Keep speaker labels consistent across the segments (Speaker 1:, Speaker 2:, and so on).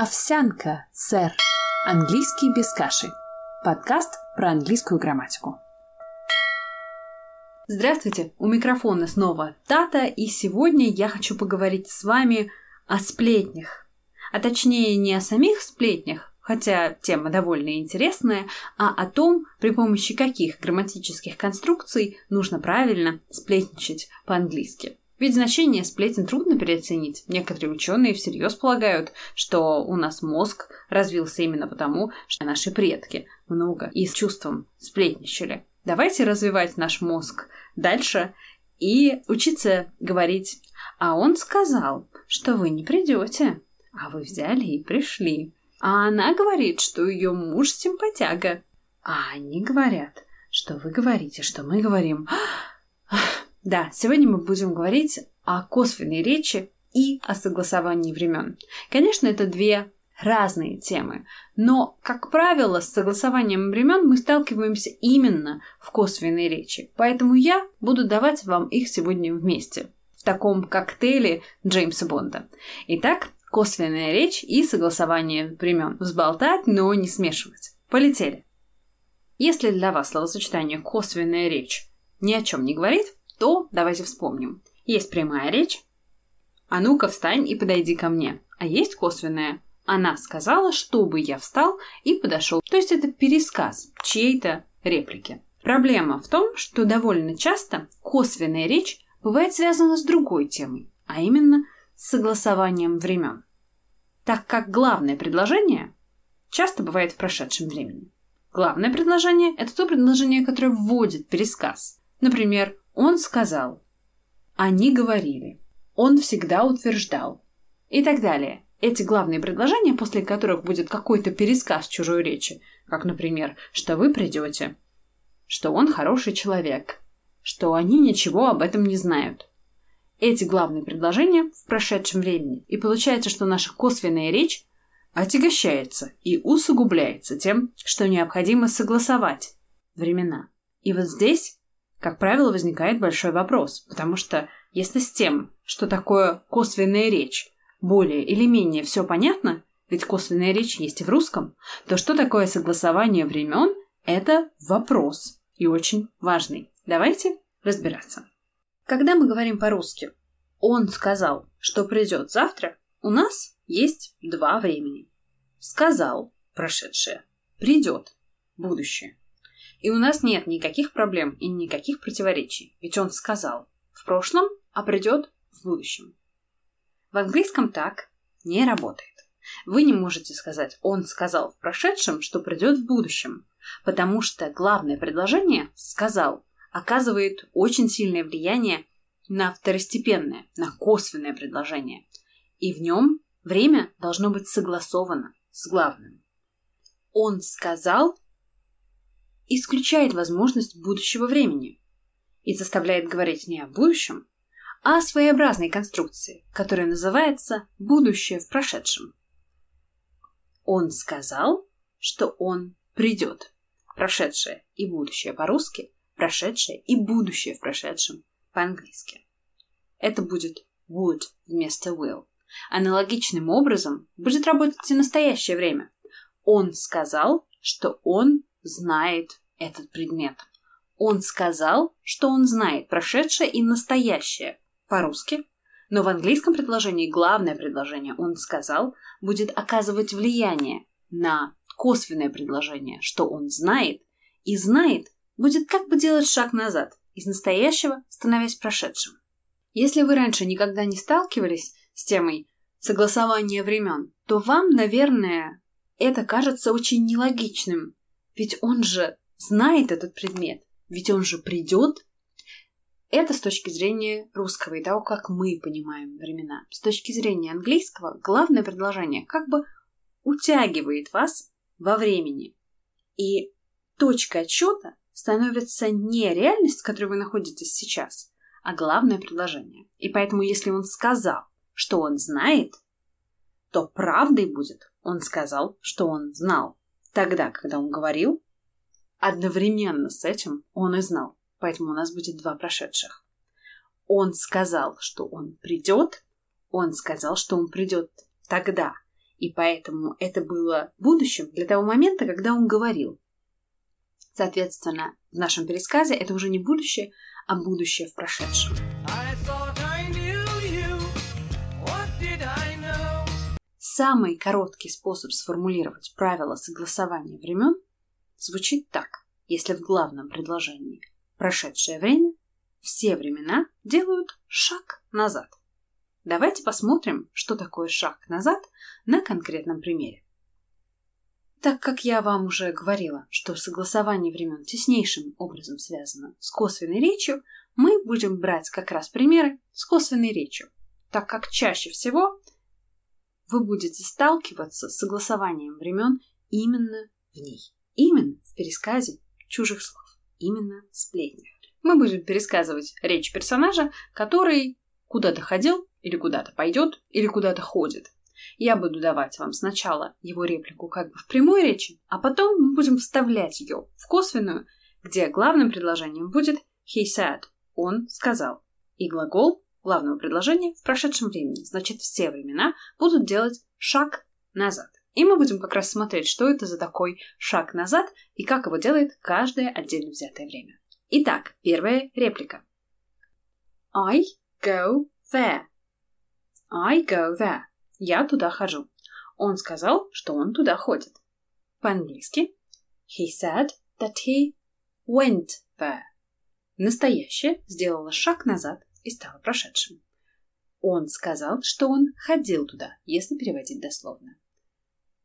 Speaker 1: Овсянка, сэр. Английский без каши. Подкаст про английскую грамматику. Здравствуйте, у микрофона снова Тата, и сегодня я хочу поговорить с вами о сплетнях. А точнее не о самих сплетнях, хотя тема довольно интересная, а о том, при помощи каких грамматических конструкций нужно правильно сплетничать по-английски. Ведь значение сплетен трудно переоценить. Некоторые ученые всерьез полагают, что у нас мозг развился именно потому, что наши предки много и с чувством сплетничали. Давайте развивать наш мозг дальше и учиться говорить. А он сказал, что вы не придете, а вы взяли и пришли. А она говорит, что ее муж симпатяга. А они говорят, что вы говорите, что мы говорим. Да, сегодня мы будем говорить о косвенной речи и о согласовании времен. Конечно, это две разные темы, но, как правило, с согласованием времен мы сталкиваемся именно в косвенной речи, поэтому я буду давать вам их сегодня вместе, в таком коктейле Джеймса Бонда. Итак, косвенная речь и согласование времен. Взболтать, но не смешивать. Полетели. Если для вас словосочетание «косвенная речь» ни о чем не говорит, то давайте вспомним. Есть прямая речь. А ну-ка встань и подойди ко мне. А есть косвенная. Она сказала, чтобы я встал и подошел. То есть это пересказ чьей-то реплики. Проблема в том, что довольно часто косвенная речь бывает связана с другой темой, а именно с согласованием времен. Так как главное предложение часто бывает в прошедшем времени. Главное предложение – это то предложение, которое вводит пересказ. Например, он сказал. Они говорили. Он всегда утверждал. И так далее. Эти главные предложения, после которых будет какой-то пересказ чужой речи, как, например, что вы придете, что он хороший человек, что они ничего об этом не знают. Эти главные предложения в прошедшем времени. И получается, что наша косвенная речь отягощается и усугубляется тем, что необходимо согласовать времена. И вот здесь как правило, возникает большой вопрос, потому что если с тем, что такое косвенная речь, более или менее все понятно, ведь косвенная речь есть и в русском, то что такое согласование времен – это вопрос и очень важный. Давайте разбираться. Когда мы говорим по-русски «он сказал, что придет завтра», у нас есть два времени. Сказал – прошедшее, придет – будущее. И у нас нет никаких проблем и никаких противоречий, ведь он сказал в прошлом, а придет в будущем. В английском так не работает. Вы не можете сказать «он сказал в прошедшем, что придет в будущем», потому что главное предложение «сказал» оказывает очень сильное влияние на второстепенное, на косвенное предложение. И в нем время должно быть согласовано с главным. Он сказал исключает возможность будущего времени и заставляет говорить не о будущем, а о своеобразной конструкции, которая называется «будущее в прошедшем». Он сказал, что он придет. Прошедшее и будущее по-русски, прошедшее и будущее в прошедшем по-английски. Это будет would вместо will. Аналогичным образом будет работать и настоящее время. Он сказал, что он знает этот предмет. Он сказал, что он знает прошедшее и настоящее по-русски, но в английском предложении главное предложение «он сказал» будет оказывать влияние на косвенное предложение, что он знает, и знает будет как бы делать шаг назад, из настоящего становясь прошедшим. Если вы раньше никогда не сталкивались с темой согласования времен, то вам, наверное, это кажется очень нелогичным, ведь он же знает этот предмет, ведь он же придет. Это с точки зрения русского и того, как мы понимаем времена. С точки зрения английского, главное предложение как бы утягивает вас во времени. И точкой отсчета становится не реальность, в которой вы находитесь сейчас, а главное предложение. И поэтому, если он сказал, что он знает, то правдой будет, он сказал, что он знал. Тогда, когда он говорил, одновременно с этим он и знал. Поэтому у нас будет два прошедших. Он сказал, что он придет. Он сказал, что он придет тогда. И поэтому это было будущим для того момента, когда он говорил. Соответственно, в нашем пересказе это уже не будущее, а будущее в прошедшем. Самый короткий способ сформулировать правила согласования времен звучит так, если в главном предложении прошедшее время, все времена делают шаг назад. Давайте посмотрим, что такое шаг назад на конкретном примере. Так как я вам уже говорила, что согласование времен теснейшим образом связано с косвенной речью, мы будем брать как раз примеры с косвенной речью, так как чаще всего вы будете сталкиваться с согласованием времен именно в ней, именно в пересказе чужих слов, именно сплетнях. Мы будем пересказывать речь персонажа, который куда-то ходил, или куда-то пойдет, или куда-то ходит. Я буду давать вам сначала его реплику как бы в прямой речи, а потом мы будем вставлять ее в косвенную, где главным предложением будет he said, он сказал, и глагол главного предложения в прошедшем времени. Значит, все времена будут делать шаг назад. И мы будем как раз смотреть, что это за такой шаг назад и как его делает каждое отдельно взятое время. Итак, первая реплика. I go there. I go there. Я туда хожу. Он сказал, что он туда ходит. По-английски. He said that he went there. Настоящее сделало шаг назад и стало прошедшим. Он сказал, что он ходил туда, если переводить дословно.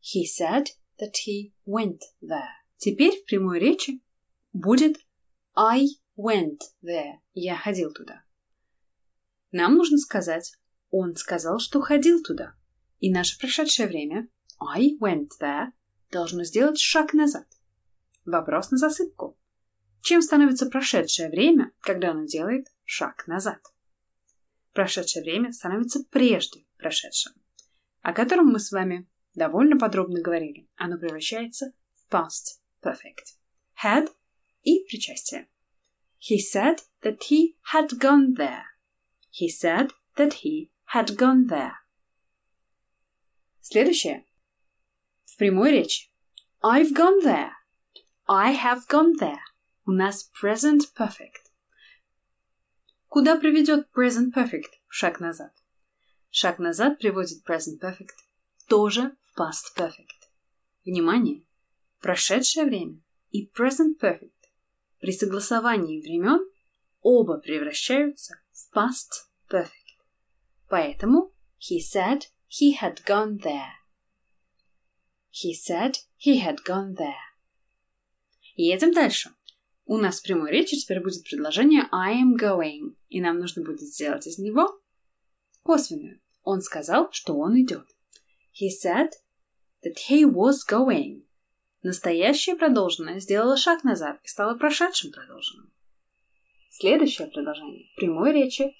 Speaker 1: He said that he went there. Теперь в прямой речи будет I went there. Я ходил туда. Нам нужно сказать он сказал, что ходил туда. И наше прошедшее время I went there должно сделать шаг назад. Вопрос на засыпку. Чем становится прошедшее время, когда оно делает шаг назад? Прошедшее время становится прежде прошедшим, о котором мы с вами довольно подробно говорили. Оно превращается в past perfect. Had и причастие. He said that he had gone there. He said that he had gone there. Следующее. В прямой речи. I've gone there. I have gone there. У нас present perfect. Куда приведет present perfect? Шаг назад. Шаг назад приводит present perfect тоже в past perfect. Внимание! Прошедшее время и present perfect при согласовании времен оба превращаются в past perfect. Поэтому he said he had gone there. He said he had gone there. Едем дальше. У нас в прямой речи теперь будет предложение I am going, и нам нужно будет сделать из него косвенную. Он сказал, что он идет. He said that he was going. Настоящее продолженное сделало шаг назад и стало прошедшим продолженным. Следующее предложение в прямой речи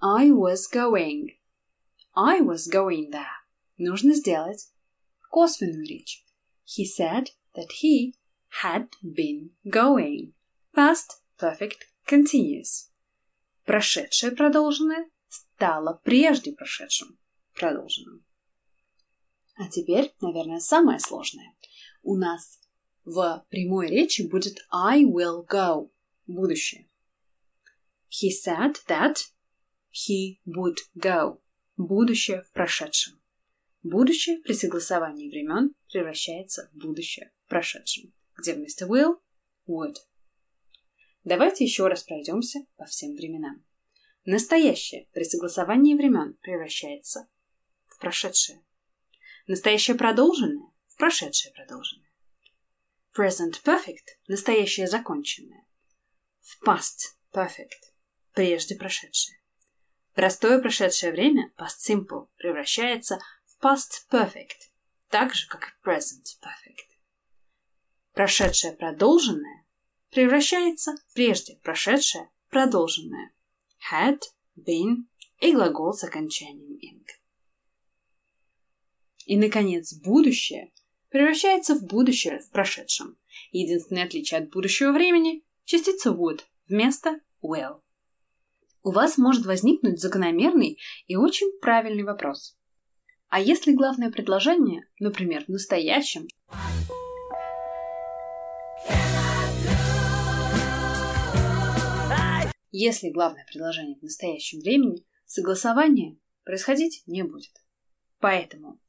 Speaker 1: I was going. I was going there. Нужно сделать косвенную речь. He said that he had been going. Past perfect continuous. Прошедшее продолженное стало прежде прошедшим продолженным. А теперь, наверное, самое сложное. У нас в прямой речи будет I will go. Будущее. He said that he would go. Будущее в прошедшем. Будущее при согласовании времен превращается в будущее в прошедшем, где вместо will – would. Давайте еще раз пройдемся по всем временам. Настоящее при согласовании времен превращается в прошедшее. Настоящее продолженное в прошедшее продолженное. Present perfect – настоящее законченное. В past perfect – прежде прошедшее. Простое прошедшее время, past simple, превращается в past perfect, так же, как и present perfect. Прошедшее продолженное превращается в прежде прошедшее продолженное. Had, been и глагол с окончанием ing. И, наконец, будущее превращается в будущее в прошедшем. Единственное отличие от будущего времени – частица would вместо will у вас может возникнуть закономерный и очень правильный вопрос. А если главное предложение, например, в настоящем, если главное предложение в настоящем времени, согласование происходить не будет. Поэтому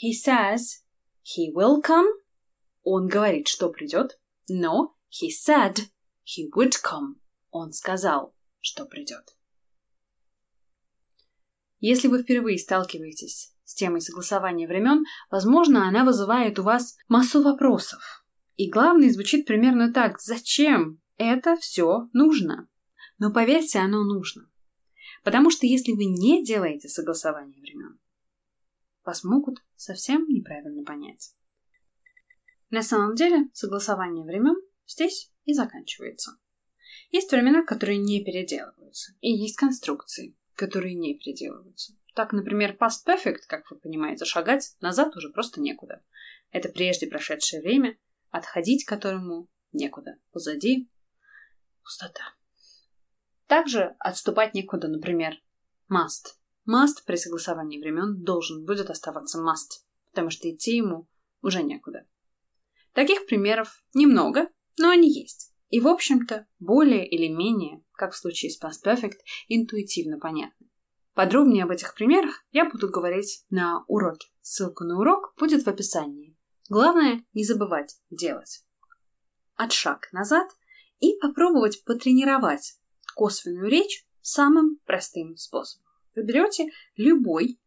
Speaker 1: he says he will come, он говорит, что придет, но he said he would come, он сказал, что придет. Если вы впервые сталкиваетесь с темой согласования времен, возможно, она вызывает у вас массу вопросов. И главное звучит примерно так «Зачем это все нужно?» Но поверьте, оно нужно. Потому что если вы не делаете согласование времен, вас могут совсем неправильно понять. На самом деле, согласование времен здесь и заканчивается. Есть времена, которые не переделываются, и есть конструкции, которые не переделываются. Так, например, past perfect, как вы понимаете, шагать назад уже просто некуда. Это прежде прошедшее время, отходить которому некуда. Позади пустота. Также отступать некуда, например, must. Must при согласовании времен должен будет оставаться must, потому что идти ему уже некуда. Таких примеров немного, но они есть. И, в общем-то, более или менее, как в случае с past perfect, интуитивно понятны. Подробнее об этих примерах я буду говорить на уроке. Ссылка на урок будет в описании. Главное не забывать делать. От шаг назад и попробовать потренировать косвенную речь самым простым способом. Вы берете любой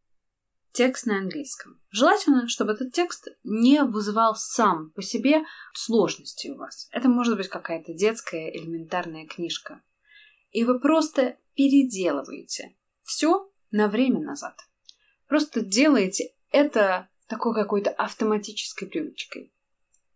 Speaker 1: текст на английском. Желательно, чтобы этот текст не вызывал сам по себе сложности у вас. Это может быть какая-то детская элементарная книжка. И вы просто переделываете все на время назад. Просто делаете это такой какой-то автоматической привычкой.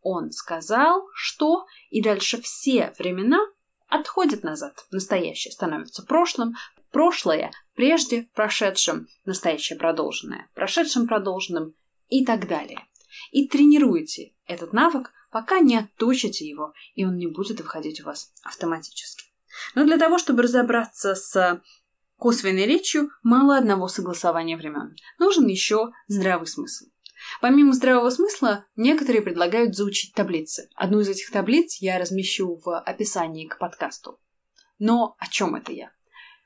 Speaker 1: Он сказал, что, и дальше все времена отходят назад. Настоящее становится прошлым, прошлое прежде прошедшим, настоящее продолженное, прошедшим продолженным и так далее. И тренируйте этот навык, пока не отточите его, и он не будет выходить у вас автоматически. Но для того, чтобы разобраться с косвенной речью, мало одного согласования времен. Нужен еще здравый смысл. Помимо здравого смысла, некоторые предлагают заучить таблицы. Одну из этих таблиц я размещу в описании к подкасту. Но о чем это я?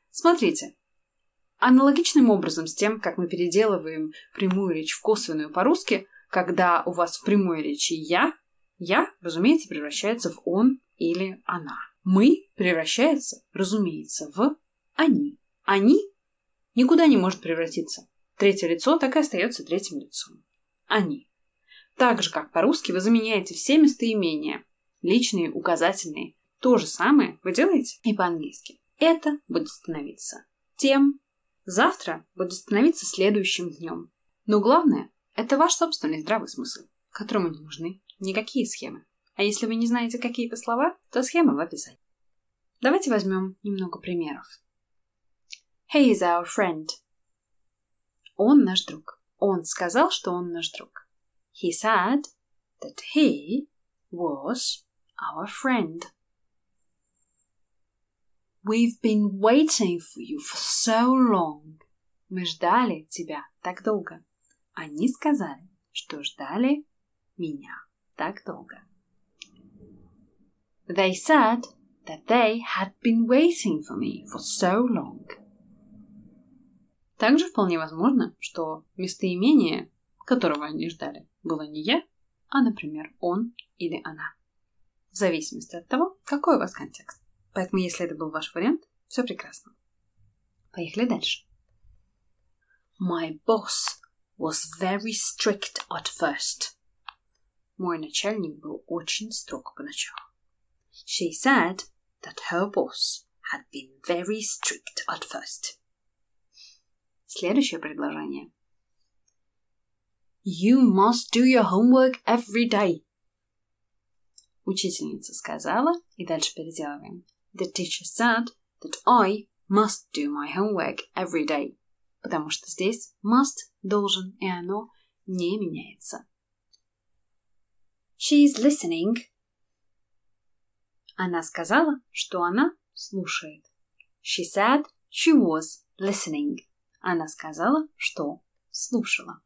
Speaker 1: Смотрите, аналогичным образом с тем, как мы переделываем прямую речь в косвенную по-русски, когда у вас в прямой речи «я», «я», разумеется, превращается в «он» или «она». «Мы» превращается, разумеется, в «они». «Они» никуда не может превратиться. Третье лицо так и остается третьим лицом они. Так же, как по-русски вы заменяете все местоимения, личные, указательные. То же самое вы делаете и по-английски. Это будет становиться тем, завтра будет становиться следующим днем. Но главное – это ваш собственный здравый смысл, которому не нужны никакие схемы. А если вы не знаете какие-то слова, то схема в описании. Давайте возьмем немного примеров. He is our friend. Он наш друг. Он сказал, что он наш друг. He said that he was our friend. We've been waiting for you for so long. Мы ждали тебя так долго. Они сказали, что ждали меня так долго. They said that they had been waiting for me for so long. Также вполне возможно, что местоимение, которого они ждали, было не я, а, например, он или она. В зависимости от того, какой у вас контекст. Поэтому, если это был ваш вариант, все прекрасно. Поехали дальше. My boss was very strict at first. Мой начальник был очень строг поначалу. She said that her boss had been very strict at first. Следующее предложение. You must do your homework every day. Учительница сказала, и дальше переделываем. The teacher said that I must do my homework every day. Потому что здесь must должен, и оно не меняется. She is listening. Она сказала, что она слушает. She said she was listening. Она сказала, что слушала.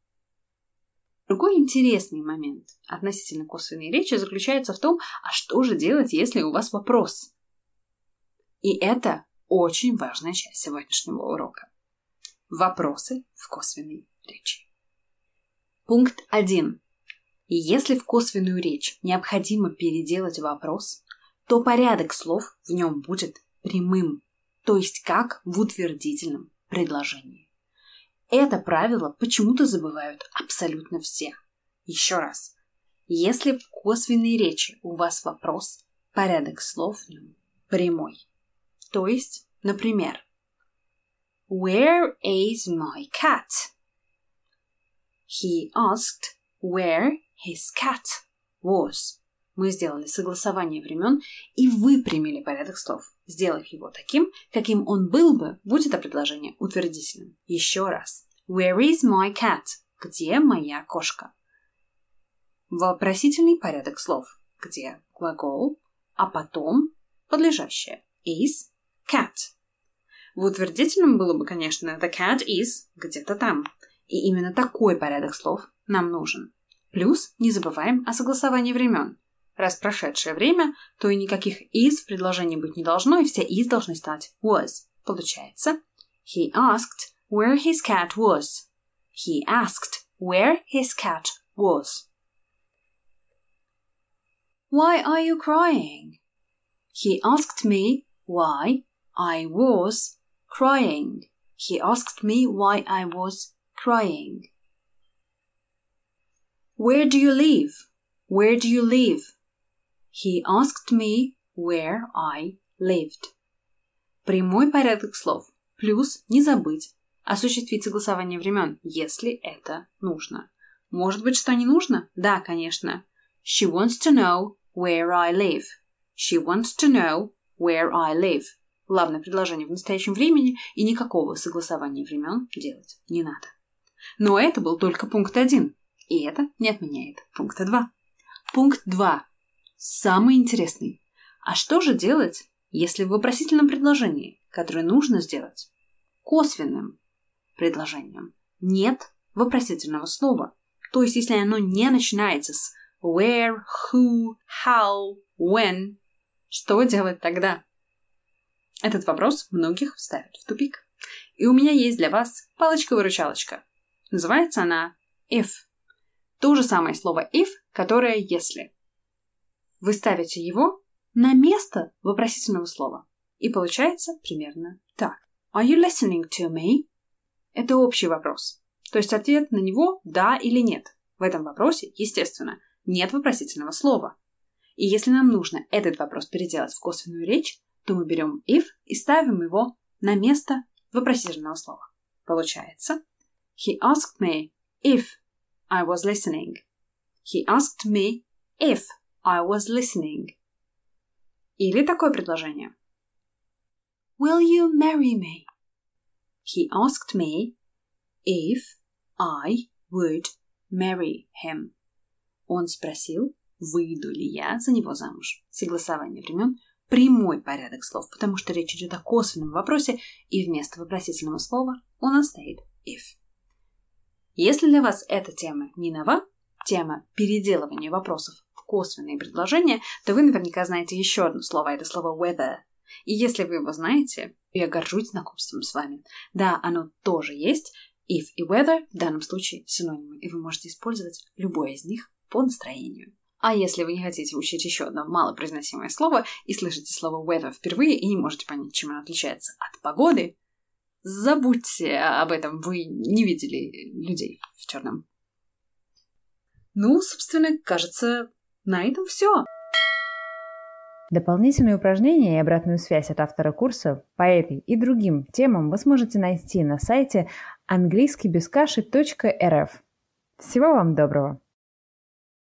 Speaker 1: Другой интересный момент относительно косвенной речи заключается в том, а что же делать, если у вас вопрос? И это очень важная часть сегодняшнего урока. Вопросы в косвенной речи. Пункт 1. Если в косвенную речь необходимо переделать вопрос, то порядок слов в нем будет прямым, то есть как в утвердительном предложении. Это правило почему-то забывают абсолютно все. Еще раз. Если в косвенной речи у вас вопрос, порядок слов прямой. То есть, например, Where is my cat? He asked where his cat was. Мы сделали согласование времен и выпрямили порядок слов, сделав его таким, каким он был бы, будь это предложение утвердительным. Еще раз. Where is my cat? Где моя кошка? Вопросительный порядок слов, где глагол, а потом подлежащее. Is cat. В утвердительном было бы, конечно, the cat is где-то там. И именно такой порядок слов нам нужен. Плюс не забываем о согласовании времен. Раз прошедшее время, то и никаких is в предложении быть не должно, и все is должны стать was. Получается, he asked where his cat was. He asked where his cat was. Why are you crying? He asked me why I was crying. He asked me why I was crying. Where do you live? Where do you live? He asked me where I lived. Прямой порядок слов. Плюс не забыть осуществить согласование времен, если это нужно. Может быть, что не нужно? Да, конечно. She wants to know where I live. She wants to know where I live. Главное предложение в настоящем времени, и никакого согласования времен делать не надо. Но это был только пункт один, и это не отменяет пункта два. Пункт два Самый интересный. А что же делать, если в вопросительном предложении, которое нужно сделать косвенным предложением, нет вопросительного слова? То есть, если оно не начинается с where, who, how, when, что делать тогда? Этот вопрос многих ставит в тупик. И у меня есть для вас палочка-выручалочка. Называется она if. То же самое слово if, которое если. Вы ставите его на место вопросительного слова. И получается примерно так. Are you listening to me? Это общий вопрос. То есть ответ на него «да» или «нет». В этом вопросе, естественно, нет вопросительного слова. И если нам нужно этот вопрос переделать в косвенную речь, то мы берем if и ставим его на место вопросительного слова. Получается He asked me if I was listening. He asked me if I was listening. Или такое предложение. Will you marry me? He asked me if I would marry him. Он спросил, выйду ли я за него замуж. Согласование времен – прямой порядок слов, потому что речь идет о косвенном вопросе, и вместо вопросительного слова у нас стоит if. Если для вас эта тема не нова, тема переделывания вопросов косвенные предложения, то вы наверняка знаете еще одно слово, это слово weather. И если вы его знаете, я горжусь знакомством с вами. Да, оно тоже есть. If и weather в данном случае синонимы, и вы можете использовать любое из них по настроению. А если вы не хотите учить еще одно малопроизносимое слово и слышите слово weather впервые и не можете понять, чем оно отличается от погоды, забудьте об этом, вы не видели людей в черном. Ну, собственно, кажется, на этом все.
Speaker 2: Дополнительные упражнения и обратную связь от автора курса по этой и другим темам вы сможете найти на сайте английскийбескаши.рф. Всего вам доброго!